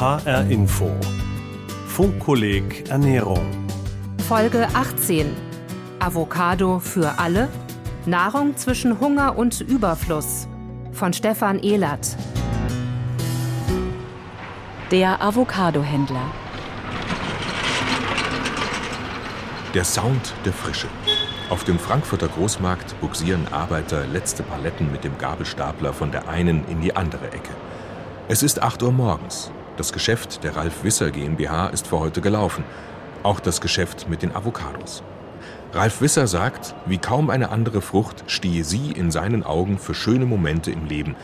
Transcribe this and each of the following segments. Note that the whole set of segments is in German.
HR Info. Funkkolleg Ernährung. Folge 18. Avocado für alle? Nahrung zwischen Hunger und Überfluss. Von Stefan Ehlert. Der Avocadohändler. Der Sound der Frische. Auf dem Frankfurter Großmarkt buxieren Arbeiter letzte Paletten mit dem Gabelstapler von der einen in die andere Ecke. Es ist 8 Uhr morgens. Das Geschäft der Ralf Wisser GmbH ist für heute gelaufen. Auch das Geschäft mit den Avocados. Ralf Wisser sagt, wie kaum eine andere Frucht stehe sie in seinen Augen für schöne Momente im Leben,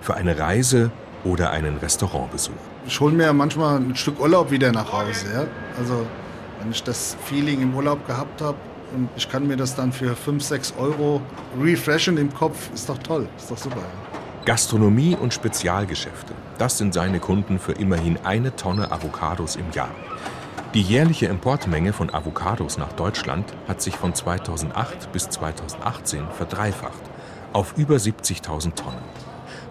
für eine Reise oder einen Restaurantbesuch. Ich hole mir manchmal ein Stück Urlaub wieder nach Hause. Ja? Also wenn ich das Feeling im Urlaub gehabt habe und ich kann mir das dann für 5, 6 Euro refreshen im Kopf, ist doch toll, ist doch super. Gastronomie und Spezialgeschäfte, das sind seine Kunden für immerhin eine Tonne Avocados im Jahr. Die jährliche Importmenge von Avocados nach Deutschland hat sich von 2008 bis 2018 verdreifacht auf über 70.000 Tonnen.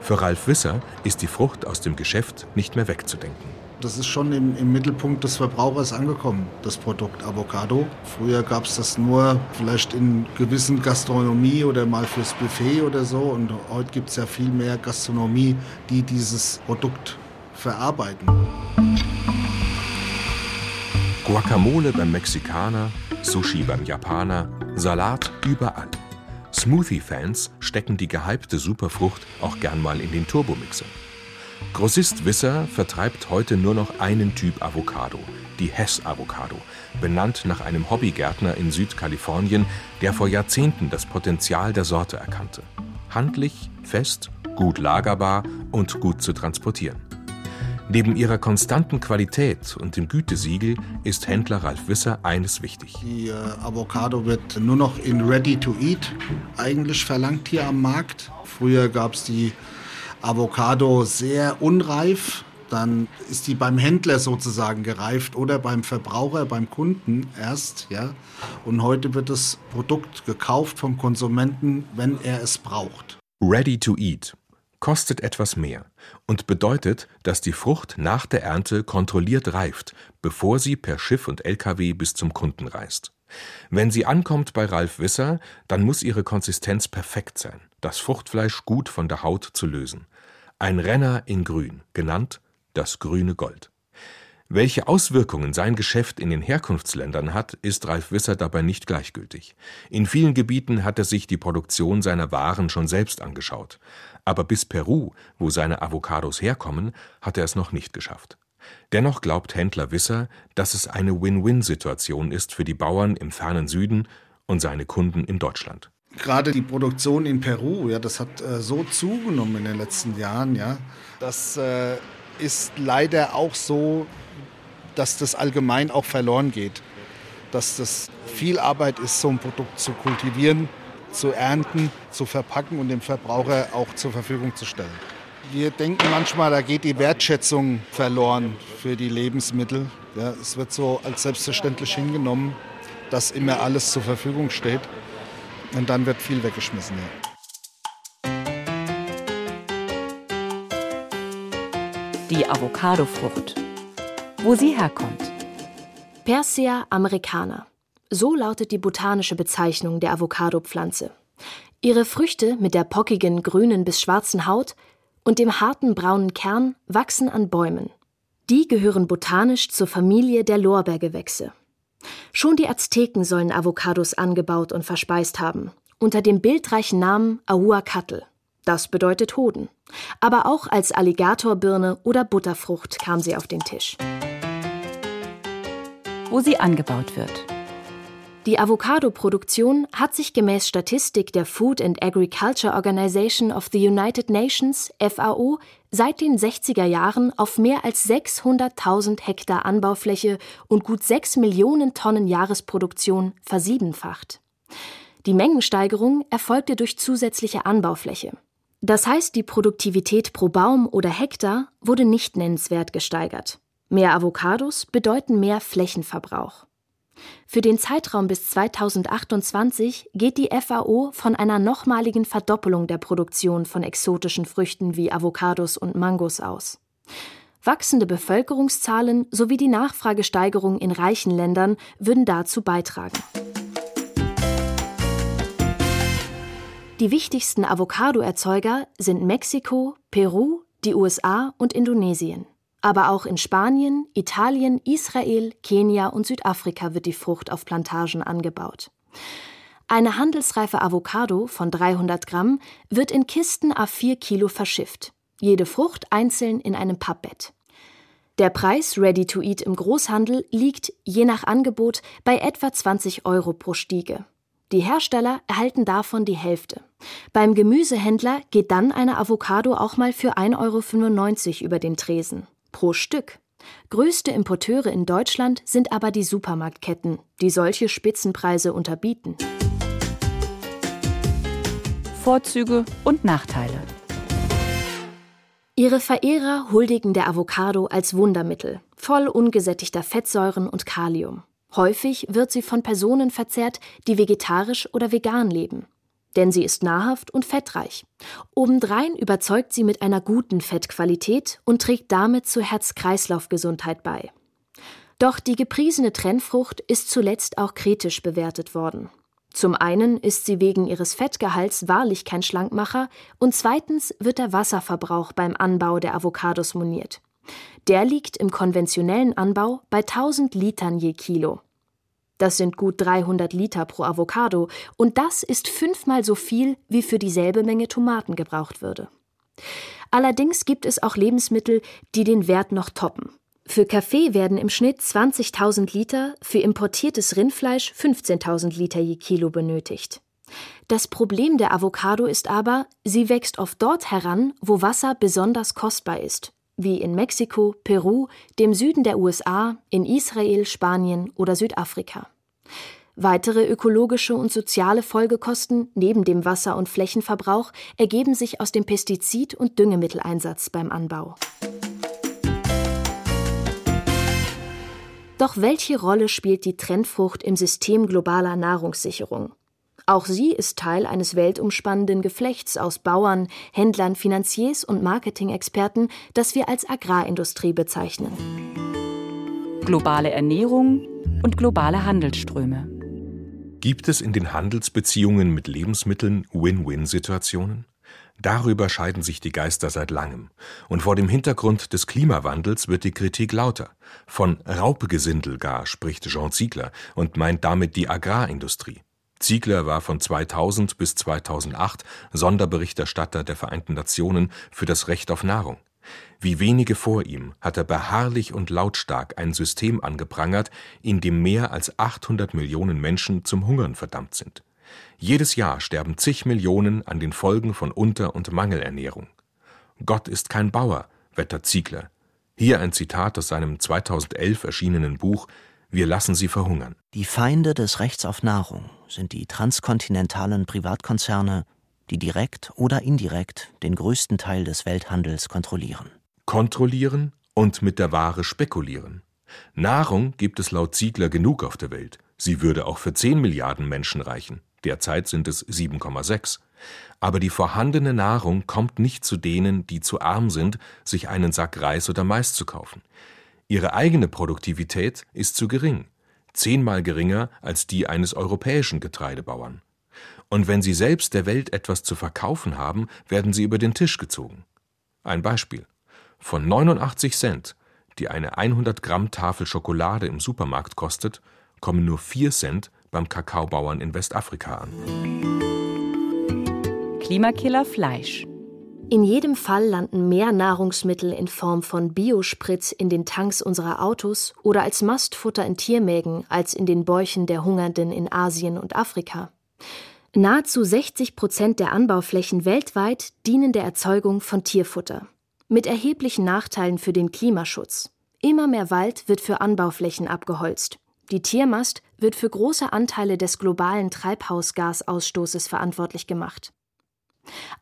Für Ralf Wisser ist die Frucht aus dem Geschäft nicht mehr wegzudenken. Das ist schon im, im Mittelpunkt des Verbrauchers angekommen, das Produkt Avocado. Früher gab es das nur vielleicht in gewissen Gastronomie oder mal fürs Buffet oder so. Und heute gibt es ja viel mehr Gastronomie, die dieses Produkt verarbeiten. Guacamole beim Mexikaner, Sushi beim Japaner, Salat überall. Smoothie-Fans stecken die gehypte Superfrucht auch gern mal in den Turbomixer. Grossist Wisser vertreibt heute nur noch einen Typ Avocado, die Hess-Avocado, benannt nach einem Hobbygärtner in Südkalifornien, der vor Jahrzehnten das Potenzial der Sorte erkannte. Handlich, fest, gut lagerbar und gut zu transportieren. Neben ihrer konstanten Qualität und dem Gütesiegel ist Händler Ralf Wisser eines wichtig. Die äh, Avocado wird nur noch in Ready to Eat eigentlich verlangt hier am Markt. Früher gab es die Avocado sehr unreif, dann ist die beim Händler sozusagen gereift oder beim Verbraucher, beim Kunden erst, ja. Und heute wird das Produkt gekauft vom Konsumenten, wenn er es braucht. Ready to eat kostet etwas mehr und bedeutet, dass die Frucht nach der Ernte kontrolliert reift, bevor sie per Schiff und LKW bis zum Kunden reist. Wenn sie ankommt bei Ralf Wisser, dann muss ihre Konsistenz perfekt sein, das Fruchtfleisch gut von der Haut zu lösen. Ein Renner in Grün, genannt das grüne Gold. Welche Auswirkungen sein Geschäft in den Herkunftsländern hat, ist Ralf Wisser dabei nicht gleichgültig. In vielen Gebieten hat er sich die Produktion seiner Waren schon selbst angeschaut. Aber bis Peru, wo seine Avocados herkommen, hat er es noch nicht geschafft. Dennoch glaubt Händler Wisser, dass es eine Win-Win-Situation ist für die Bauern im fernen Süden und seine Kunden in Deutschland. Gerade die Produktion in Peru, ja, das hat äh, so zugenommen in den letzten Jahren, ja. Das äh, ist leider auch so, dass das allgemein auch verloren geht. Dass das viel Arbeit ist, so ein Produkt zu kultivieren zu ernten, zu verpacken und dem Verbraucher auch zur Verfügung zu stellen. Wir denken manchmal, da geht die Wertschätzung verloren für die Lebensmittel. Ja, es wird so als selbstverständlich hingenommen, dass immer alles zur Verfügung steht. Und dann wird viel weggeschmissen. Ja. Die Avocadofrucht. Wo sie herkommt. Persea americana. So lautet die botanische Bezeichnung der Avocado-Pflanze. Ihre Früchte mit der pockigen grünen bis schwarzen Haut und dem harten braunen Kern wachsen an Bäumen. Die gehören botanisch zur Familie der Lorbeergewächse. Schon die Azteken sollen Avocados angebaut und verspeist haben, unter dem bildreichen Namen Ahuacatl. Das bedeutet Hoden. Aber auch als Alligatorbirne oder Butterfrucht kam sie auf den Tisch. Wo sie angebaut wird. Die Avocado-Produktion hat sich gemäß Statistik der Food and Agriculture Organization of the United Nations FAO seit den 60er Jahren auf mehr als 600.000 Hektar Anbaufläche und gut 6 Millionen Tonnen Jahresproduktion versiebenfacht. Die Mengensteigerung erfolgte durch zusätzliche Anbaufläche. Das heißt, die Produktivität pro Baum oder Hektar wurde nicht nennenswert gesteigert. Mehr Avocados bedeuten mehr Flächenverbrauch. Für den Zeitraum bis 2028 geht die FAO von einer nochmaligen Verdoppelung der Produktion von exotischen Früchten wie Avocados und Mangos aus. Wachsende Bevölkerungszahlen sowie die Nachfragesteigerung in reichen Ländern würden dazu beitragen. Die wichtigsten Avocado-Erzeuger sind Mexiko, Peru, die USA und Indonesien. Aber auch in Spanien, Italien, Israel, Kenia und Südafrika wird die Frucht auf Plantagen angebaut. Eine handelsreife Avocado von 300 Gramm wird in Kisten a 4 Kilo verschifft. Jede Frucht einzeln in einem Pappbett. Der Preis Ready to Eat im Großhandel liegt, je nach Angebot, bei etwa 20 Euro pro Stiege. Die Hersteller erhalten davon die Hälfte. Beim Gemüsehändler geht dann eine Avocado auch mal für 1,95 Euro über den Tresen. Pro Stück. Größte Importeure in Deutschland sind aber die Supermarktketten, die solche Spitzenpreise unterbieten. Vorzüge und Nachteile. Ihre Verehrer huldigen der Avocado als Wundermittel, voll ungesättigter Fettsäuren und Kalium. Häufig wird sie von Personen verzehrt, die vegetarisch oder vegan leben. Denn sie ist nahrhaft und fettreich. Obendrein überzeugt sie mit einer guten Fettqualität und trägt damit zur Herz-Kreislauf-Gesundheit bei. Doch die gepriesene Trennfrucht ist zuletzt auch kritisch bewertet worden. Zum einen ist sie wegen ihres Fettgehalts wahrlich kein Schlankmacher und zweitens wird der Wasserverbrauch beim Anbau der Avocados moniert. Der liegt im konventionellen Anbau bei 1000 Litern je Kilo. Das sind gut 300 Liter pro Avocado und das ist fünfmal so viel, wie für dieselbe Menge Tomaten gebraucht würde. Allerdings gibt es auch Lebensmittel, die den Wert noch toppen. Für Kaffee werden im Schnitt 20.000 Liter, für importiertes Rindfleisch 15.000 Liter je Kilo benötigt. Das Problem der Avocado ist aber, sie wächst oft dort heran, wo Wasser besonders kostbar ist wie in Mexiko, Peru, dem Süden der USA, in Israel, Spanien oder Südafrika. Weitere ökologische und soziale Folgekosten neben dem Wasser- und Flächenverbrauch ergeben sich aus dem Pestizid- und Düngemitteleinsatz beim Anbau. Doch welche Rolle spielt die Trendfrucht im System globaler Nahrungssicherung? Auch sie ist Teil eines weltumspannenden Geflechts aus Bauern, Händlern, Finanziers und Marketing-Experten, das wir als Agrarindustrie bezeichnen. Globale Ernährung und globale Handelsströme. Gibt es in den Handelsbeziehungen mit Lebensmitteln Win-Win-Situationen? Darüber scheiden sich die Geister seit langem. Und vor dem Hintergrund des Klimawandels wird die Kritik lauter. Von Raupegesindel gar spricht Jean Ziegler und meint damit die Agrarindustrie. Ziegler war von 2000 bis 2008 Sonderberichterstatter der Vereinten Nationen für das Recht auf Nahrung. Wie wenige vor ihm hat er beharrlich und lautstark ein System angeprangert, in dem mehr als 800 Millionen Menschen zum Hungern verdammt sind. Jedes Jahr sterben zig Millionen an den Folgen von Unter- und Mangelernährung. Gott ist kein Bauer, wettert Ziegler. Hier ein Zitat aus seinem 2011 erschienenen Buch wir lassen sie verhungern. Die Feinde des Rechts auf Nahrung sind die transkontinentalen Privatkonzerne, die direkt oder indirekt den größten Teil des Welthandels kontrollieren. Kontrollieren und mit der Ware spekulieren. Nahrung gibt es laut Ziegler genug auf der Welt. Sie würde auch für 10 Milliarden Menschen reichen. Derzeit sind es 7,6. Aber die vorhandene Nahrung kommt nicht zu denen, die zu arm sind, sich einen Sack Reis oder Mais zu kaufen. Ihre eigene Produktivität ist zu gering, zehnmal geringer als die eines europäischen Getreidebauern. Und wenn sie selbst der Welt etwas zu verkaufen haben, werden sie über den Tisch gezogen. Ein Beispiel. Von 89 Cent, die eine 100 Gramm Tafel Schokolade im Supermarkt kostet, kommen nur 4 Cent beim Kakaobauern in Westafrika an. Klimakiller Fleisch. In jedem Fall landen mehr Nahrungsmittel in Form von Biosprit in den Tanks unserer Autos oder als Mastfutter in Tiermägen als in den Bäuchen der Hungernden in Asien und Afrika. Nahezu 60 Prozent der Anbauflächen weltweit dienen der Erzeugung von Tierfutter. Mit erheblichen Nachteilen für den Klimaschutz. Immer mehr Wald wird für Anbauflächen abgeholzt. Die Tiermast wird für große Anteile des globalen Treibhausgasausstoßes verantwortlich gemacht.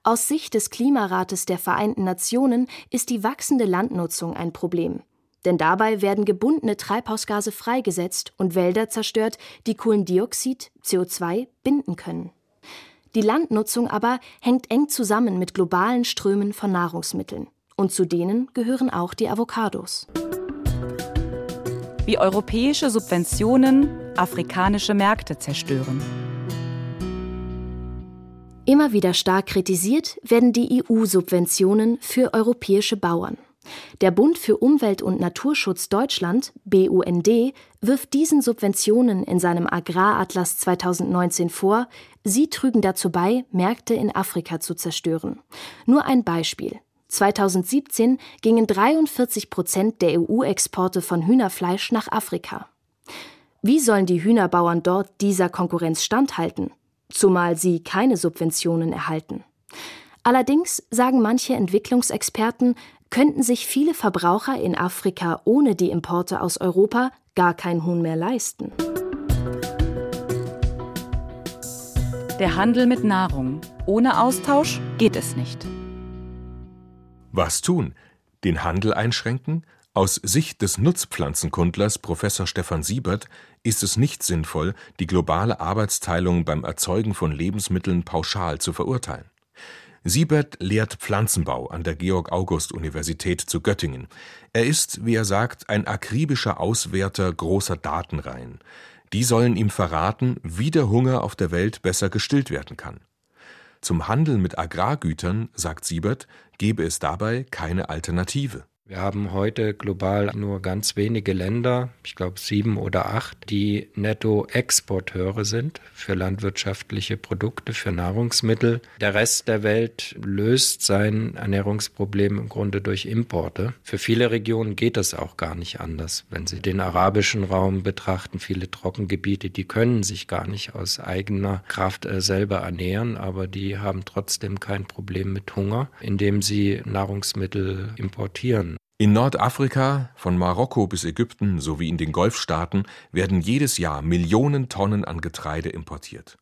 Aus Sicht des Klimarates der Vereinten Nationen ist die wachsende Landnutzung ein Problem. Denn dabei werden gebundene Treibhausgase freigesetzt und Wälder zerstört, die Kohlendioxid, CO2 binden können. Die Landnutzung aber hängt eng zusammen mit globalen Strömen von Nahrungsmitteln. Und zu denen gehören auch die Avocados. Wie europäische Subventionen afrikanische Märkte zerstören. Immer wieder stark kritisiert werden die EU-Subventionen für europäische Bauern. Der Bund für Umwelt und Naturschutz Deutschland, BUND, wirft diesen Subventionen in seinem Agraratlas 2019 vor, sie trügen dazu bei, Märkte in Afrika zu zerstören. Nur ein Beispiel. 2017 gingen 43 Prozent der EU-Exporte von Hühnerfleisch nach Afrika. Wie sollen die Hühnerbauern dort dieser Konkurrenz standhalten? Zumal sie keine Subventionen erhalten. Allerdings sagen manche Entwicklungsexperten, könnten sich viele Verbraucher in Afrika ohne die Importe aus Europa gar kein Huhn mehr leisten. Der Handel mit Nahrung. Ohne Austausch geht es nicht. Was tun? Den Handel einschränken? Aus Sicht des Nutzpflanzenkundlers Professor Stefan Siebert ist es nicht sinnvoll, die globale Arbeitsteilung beim Erzeugen von Lebensmitteln pauschal zu verurteilen. Siebert lehrt Pflanzenbau an der Georg-August-Universität zu Göttingen. Er ist, wie er sagt, ein akribischer Auswerter großer Datenreihen. Die sollen ihm verraten, wie der Hunger auf der Welt besser gestillt werden kann. Zum Handel mit Agrargütern, sagt Siebert, gebe es dabei keine Alternative. Wir haben heute global nur ganz wenige Länder, ich glaube sieben oder acht, die Nettoexporteure sind für landwirtschaftliche Produkte, für Nahrungsmittel. Der Rest der Welt löst sein Ernährungsproblem im Grunde durch Importe. Für viele Regionen geht es auch gar nicht anders. Wenn Sie den arabischen Raum betrachten, viele Trockengebiete, die können sich gar nicht aus eigener Kraft äh, selber ernähren, aber die haben trotzdem kein Problem mit Hunger, indem sie Nahrungsmittel importieren. In Nordafrika, von Marokko bis Ägypten sowie in den Golfstaaten werden jedes Jahr Millionen Tonnen an Getreide importiert.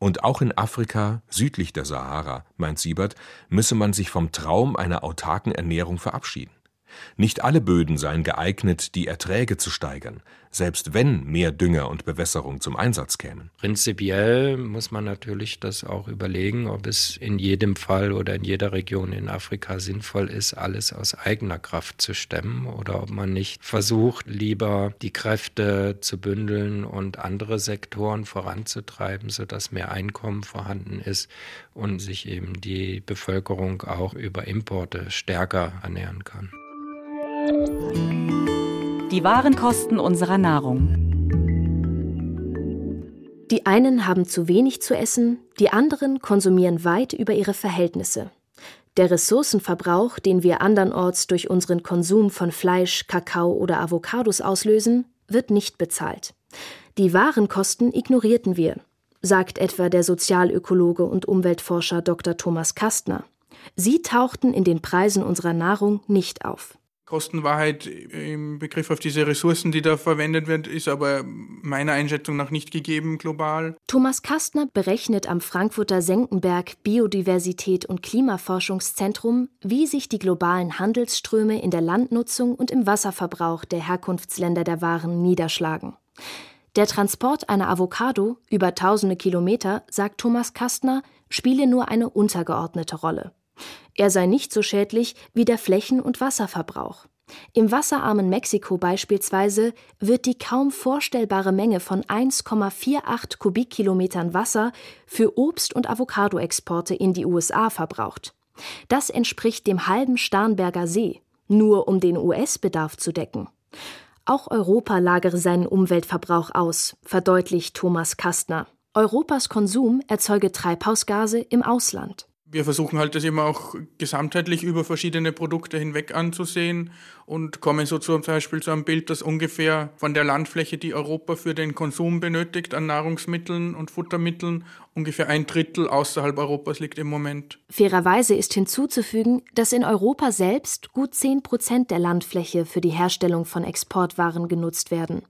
Und auch in Afrika, südlich der Sahara, meint Siebert, müsse man sich vom Traum einer autarken Ernährung verabschieden. Nicht alle Böden seien geeignet, die Erträge zu steigern, selbst wenn mehr Dünger und Bewässerung zum Einsatz kämen. Prinzipiell muss man natürlich das auch überlegen, ob es in jedem Fall oder in jeder Region in Afrika sinnvoll ist, alles aus eigener Kraft zu stemmen oder ob man nicht versucht, lieber die Kräfte zu bündeln und andere Sektoren voranzutreiben, sodass mehr Einkommen vorhanden ist und sich eben die Bevölkerung auch über Importe stärker ernähren kann. Die wahren Kosten unserer Nahrung. Die einen haben zu wenig zu essen, die anderen konsumieren weit über ihre Verhältnisse. Der Ressourcenverbrauch, den wir andernorts durch unseren Konsum von Fleisch, Kakao oder Avocados auslösen, wird nicht bezahlt. Die wahren Kosten ignorierten wir, sagt etwa der Sozialökologe und Umweltforscher Dr. Thomas Kastner. Sie tauchten in den Preisen unserer Nahrung nicht auf. Kostenwahrheit im Begriff auf diese Ressourcen, die da verwendet wird, ist aber meiner Einschätzung nach nicht gegeben global. Thomas Kastner berechnet am Frankfurter Senckenberg Biodiversität und Klimaforschungszentrum, wie sich die globalen Handelsströme in der Landnutzung und im Wasserverbrauch der Herkunftsländer der Waren niederschlagen. Der Transport einer Avocado über tausende Kilometer, sagt Thomas Kastner, spiele nur eine untergeordnete Rolle. Er sei nicht so schädlich wie der Flächen- und Wasserverbrauch. Im wasserarmen Mexiko beispielsweise wird die kaum vorstellbare Menge von 1,48 Kubikkilometern Wasser für Obst- und Avocadoexporte in die USA verbraucht. Das entspricht dem halben Starnberger See, nur um den US-Bedarf zu decken. Auch Europa lagere seinen Umweltverbrauch aus, verdeutlicht Thomas Kastner. Europas Konsum erzeuge Treibhausgase im Ausland wir versuchen halt das immer auch gesamtheitlich über verschiedene Produkte hinweg anzusehen und kommen so zum Beispiel zu einem Bild, das ungefähr von der Landfläche, die Europa für den Konsum benötigt an Nahrungsmitteln und Futtermitteln, ungefähr ein Drittel außerhalb Europas liegt im Moment. Fairerweise ist hinzuzufügen, dass in Europa selbst gut 10 Prozent der Landfläche für die Herstellung von Exportwaren genutzt werden.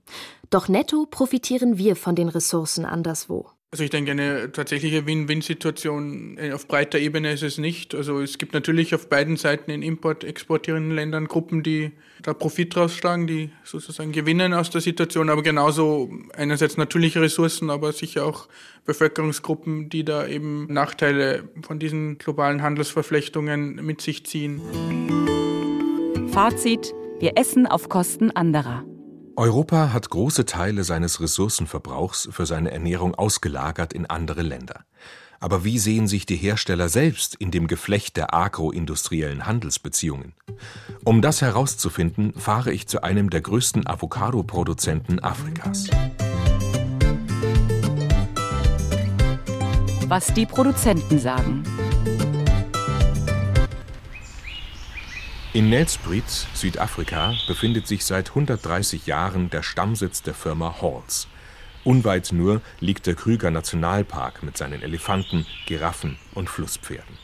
Doch netto profitieren wir von den Ressourcen anderswo. Also ich denke, eine tatsächliche Win-Win-Situation äh, auf breiter Ebene ist es nicht. Also es gibt natürlich auf beiden Seiten in import exportierenden Ländern Gruppen, die da Profit rausschlagen, die sozusagen gewinnen aus der Situation, aber genauso einerseits natürliche Ressourcen, aber sicher auch Bevölkerungsgruppen, die da eben Nachteile von diesen globalen Handelsverflechtungen mit sich ziehen. Fazit, wir essen auf Kosten anderer. Europa hat große Teile seines Ressourcenverbrauchs für seine Ernährung ausgelagert in andere Länder. Aber wie sehen sich die Hersteller selbst in dem Geflecht der agroindustriellen Handelsbeziehungen? Um das herauszufinden, fahre ich zu einem der größten Avocado-Produzenten Afrikas. Was die Produzenten sagen. In Nelspruit, Südafrika, befindet sich seit 130 Jahren der Stammsitz der Firma Halls. Unweit nur liegt der Krüger Nationalpark mit seinen Elefanten, Giraffen und Flusspferden.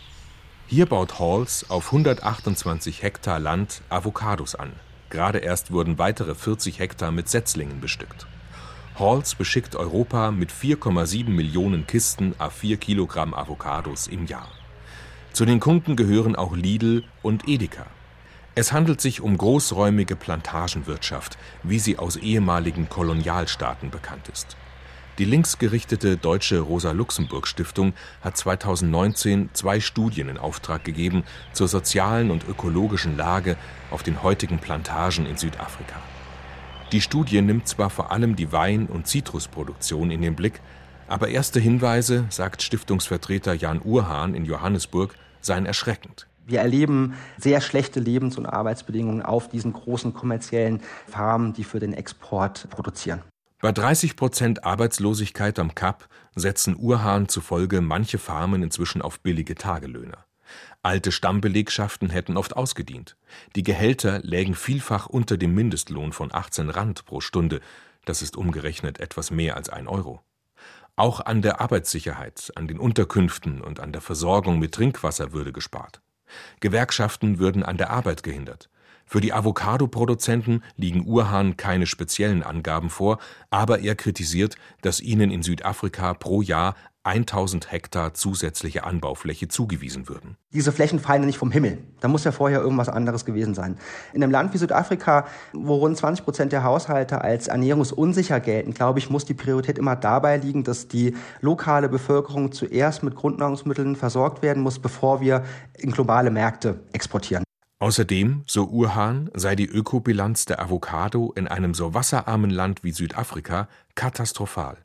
Hier baut Halls auf 128 Hektar Land Avocados an. Gerade erst wurden weitere 40 Hektar mit Setzlingen bestückt. Halls beschickt Europa mit 4,7 Millionen Kisten a 4 Kilogramm Avocados im Jahr. Zu den Kunden gehören auch Lidl und Edeka. Es handelt sich um großräumige Plantagenwirtschaft, wie sie aus ehemaligen Kolonialstaaten bekannt ist. Die linksgerichtete Deutsche Rosa-Luxemburg-Stiftung hat 2019 zwei Studien in Auftrag gegeben zur sozialen und ökologischen Lage auf den heutigen Plantagen in Südafrika. Die Studie nimmt zwar vor allem die Wein- und Zitrusproduktion in den Blick, aber erste Hinweise, sagt Stiftungsvertreter Jan Urhahn in Johannesburg, seien erschreckend. Wir erleben sehr schlechte Lebens- und Arbeitsbedingungen auf diesen großen kommerziellen Farmen, die für den Export produzieren. Bei 30 Prozent Arbeitslosigkeit am Kap setzen Urhahn zufolge manche Farmen inzwischen auf billige Tagelöhner. Alte Stammbelegschaften hätten oft ausgedient. Die Gehälter lägen vielfach unter dem Mindestlohn von 18 Rand pro Stunde. Das ist umgerechnet etwas mehr als ein Euro. Auch an der Arbeitssicherheit, an den Unterkünften und an der Versorgung mit Trinkwasser würde gespart. Gewerkschaften würden an der Arbeit gehindert. Für die Avocado-Produzenten liegen Urhahn keine speziellen Angaben vor, aber er kritisiert, dass ihnen in Südafrika pro Jahr 1000 Hektar zusätzliche Anbaufläche zugewiesen würden. Diese Flächen fallen nicht vom Himmel. Da muss ja vorher irgendwas anderes gewesen sein. In einem Land wie Südafrika, wo rund 20 Prozent der Haushalte als ernährungsunsicher gelten, glaube ich, muss die Priorität immer dabei liegen, dass die lokale Bevölkerung zuerst mit Grundnahrungsmitteln versorgt werden muss, bevor wir in globale Märkte exportieren. Außerdem, so Urhahn, sei die Ökobilanz der Avocado in einem so wasserarmen Land wie Südafrika katastrophal.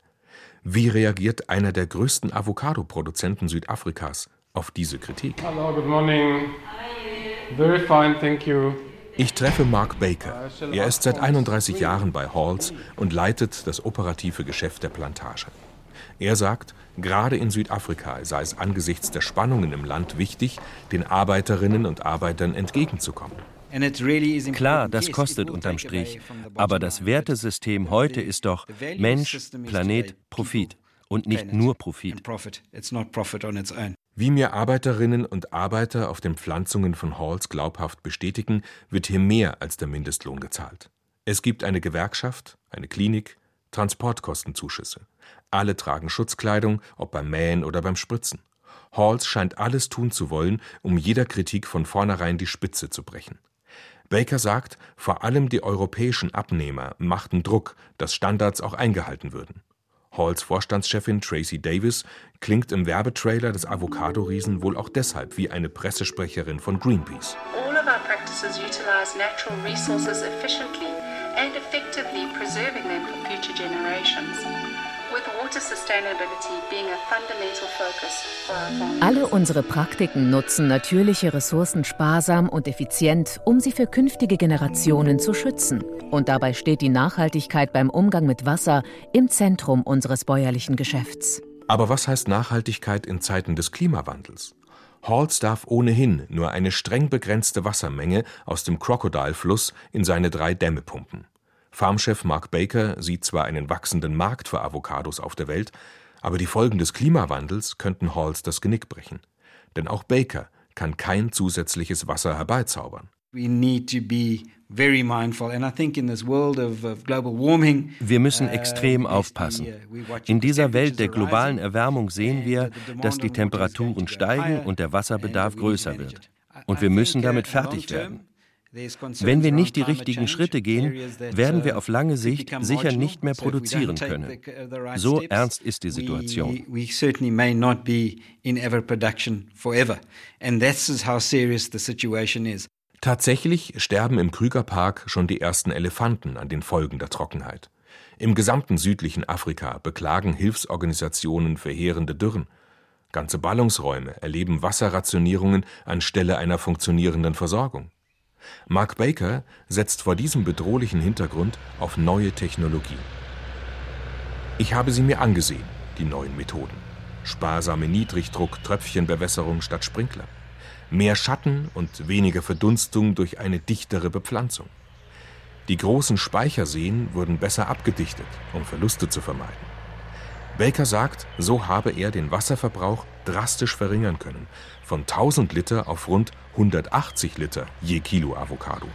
Wie reagiert einer der größten Avocado-Produzenten Südafrikas auf diese Kritik? Hello, good morning. Very fine, thank you. Ich treffe Mark Baker. Er ist seit 31 Jahren bei Halls und leitet das operative Geschäft der Plantage. Er sagt, gerade in Südafrika sei es angesichts der Spannungen im Land wichtig, den Arbeiterinnen und Arbeitern entgegenzukommen. Klar, das kostet unterm Strich. Aber das Wertesystem heute ist doch Mensch, Planet, Profit und nicht nur Profit. Wie mir Arbeiterinnen und Arbeiter auf den Pflanzungen von Halls glaubhaft bestätigen, wird hier mehr als der Mindestlohn gezahlt. Es gibt eine Gewerkschaft, eine Klinik, Transportkostenzuschüsse. Alle tragen Schutzkleidung, ob beim Mähen oder beim Spritzen. Halls scheint alles tun zu wollen, um jeder Kritik von vornherein die Spitze zu brechen. Baker sagt, vor allem die europäischen Abnehmer machten Druck, dass Standards auch eingehalten würden. Halls Vorstandschefin Tracy Davis klingt im Werbetrailer des Avocado-Riesen wohl auch deshalb wie eine Pressesprecherin von Greenpeace. All of our practices utilize natural resources efficiently and effectively preserving them for future generations. Alle unsere Praktiken nutzen natürliche Ressourcen sparsam und effizient, um sie für künftige Generationen zu schützen. Und dabei steht die Nachhaltigkeit beim Umgang mit Wasser im Zentrum unseres bäuerlichen Geschäfts. Aber was heißt Nachhaltigkeit in Zeiten des Klimawandels? Halls darf ohnehin nur eine streng begrenzte Wassermenge aus dem Crocodile-Fluss in seine drei Dämme pumpen. Farmchef Mark Baker sieht zwar einen wachsenden Markt für Avocados auf der Welt, aber die Folgen des Klimawandels könnten Halls das Genick brechen. Denn auch Baker kann kein zusätzliches Wasser herbeizaubern. Wir müssen extrem aufpassen. In dieser Welt der globalen Erwärmung sehen wir, dass die Temperaturen steigen und der Wasserbedarf größer wird. Und wir müssen damit fertig werden. Wenn wir nicht die richtigen Schritte gehen, werden wir auf lange Sicht sicher nicht mehr produzieren können. So ernst ist die Situation. Tatsächlich sterben im Krügerpark schon die ersten Elefanten an den Folgen der Trockenheit. Im gesamten südlichen Afrika beklagen Hilfsorganisationen verheerende Dürren. Ganze Ballungsräume erleben Wasserrationierungen anstelle einer funktionierenden Versorgung. Mark Baker setzt vor diesem bedrohlichen Hintergrund auf neue Technologien. Ich habe sie mir angesehen, die neuen Methoden. Sparsame Niedrigdruck-Tröpfchenbewässerung statt Sprinkler. Mehr Schatten und weniger Verdunstung durch eine dichtere Bepflanzung. Die großen Speicherseen wurden besser abgedichtet, um Verluste zu vermeiden. Baker sagt, so habe er den Wasserverbrauch drastisch verringern können, von 1000 Liter auf rund 180 Liter je Kilo Avocado.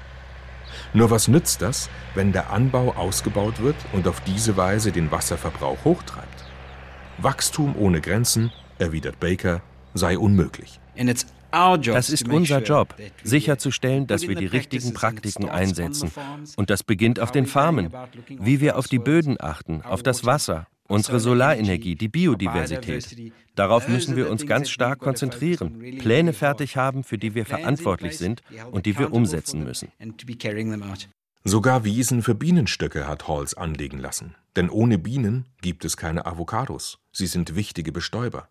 Nur was nützt das, wenn der Anbau ausgebaut wird und auf diese Weise den Wasserverbrauch hochtreibt? Wachstum ohne Grenzen, erwidert Baker, sei unmöglich. Das ist unser Job, sicherzustellen, dass wir die richtigen Praktiken einsetzen. Und das beginnt auf den Farmen, wie wir auf die Böden achten, auf das Wasser, unsere Solarenergie, die Biodiversität. Darauf müssen wir uns ganz stark konzentrieren, Pläne fertig haben, für die wir verantwortlich sind und die wir umsetzen müssen. Sogar Wiesen für Bienenstöcke hat Halls anlegen lassen. Denn ohne Bienen gibt es keine Avocados. Sie sind wichtige Bestäuber.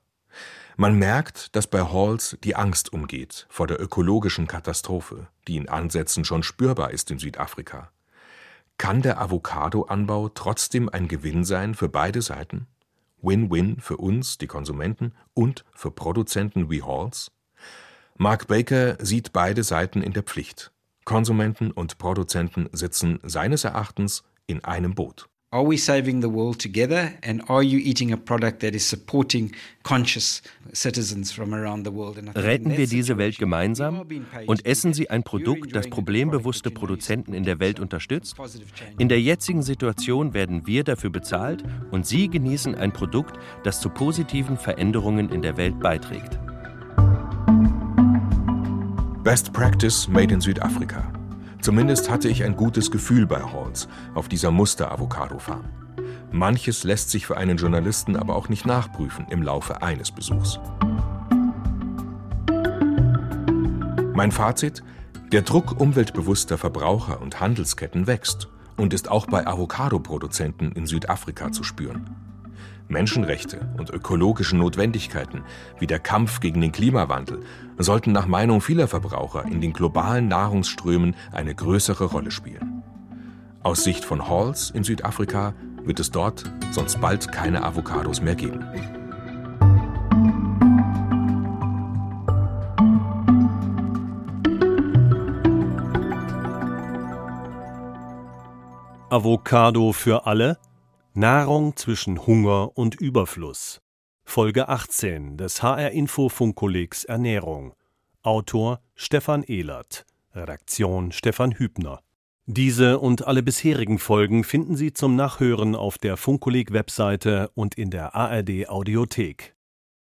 Man merkt, dass bei Halls die Angst umgeht vor der ökologischen Katastrophe, die in Ansätzen schon spürbar ist in Südafrika. Kann der Avocadoanbau trotzdem ein Gewinn sein für beide Seiten? Win-win für uns, die Konsumenten, und für Produzenten wie Halls? Mark Baker sieht beide Seiten in der Pflicht. Konsumenten und Produzenten sitzen seines Erachtens in einem Boot. Are we saving the world together? And are you eating a product that is supporting conscious citizens from around the world? Retten wir diese Welt gemeinsam und essen Sie ein Produkt, das problembewusste Produzenten in der Welt unterstützt? In der jetzigen Situation werden wir dafür bezahlt und Sie genießen ein Produkt, das zu positiven Veränderungen in der Welt beiträgt. Best Practice Made in Südafrika. Zumindest hatte ich ein gutes Gefühl bei Halls auf dieser Muster-Avocado-Farm. Manches lässt sich für einen Journalisten aber auch nicht nachprüfen im Laufe eines Besuchs. Mein Fazit? Der Druck umweltbewusster Verbraucher und Handelsketten wächst und ist auch bei Avocado-Produzenten in Südafrika zu spüren. Menschenrechte und ökologische Notwendigkeiten wie der Kampf gegen den Klimawandel sollten nach Meinung vieler Verbraucher in den globalen Nahrungsströmen eine größere Rolle spielen. Aus Sicht von Halls in Südafrika wird es dort sonst bald keine Avocados mehr geben. Avocado für alle Nahrung zwischen Hunger und Überfluss. Folge 18 des HR Info Funkkollegs Ernährung. Autor Stefan Ehlert. Redaktion Stefan Hübner. Diese und alle bisherigen Folgen finden Sie zum Nachhören auf der Funkkolleg Webseite und in der ARD Audiothek.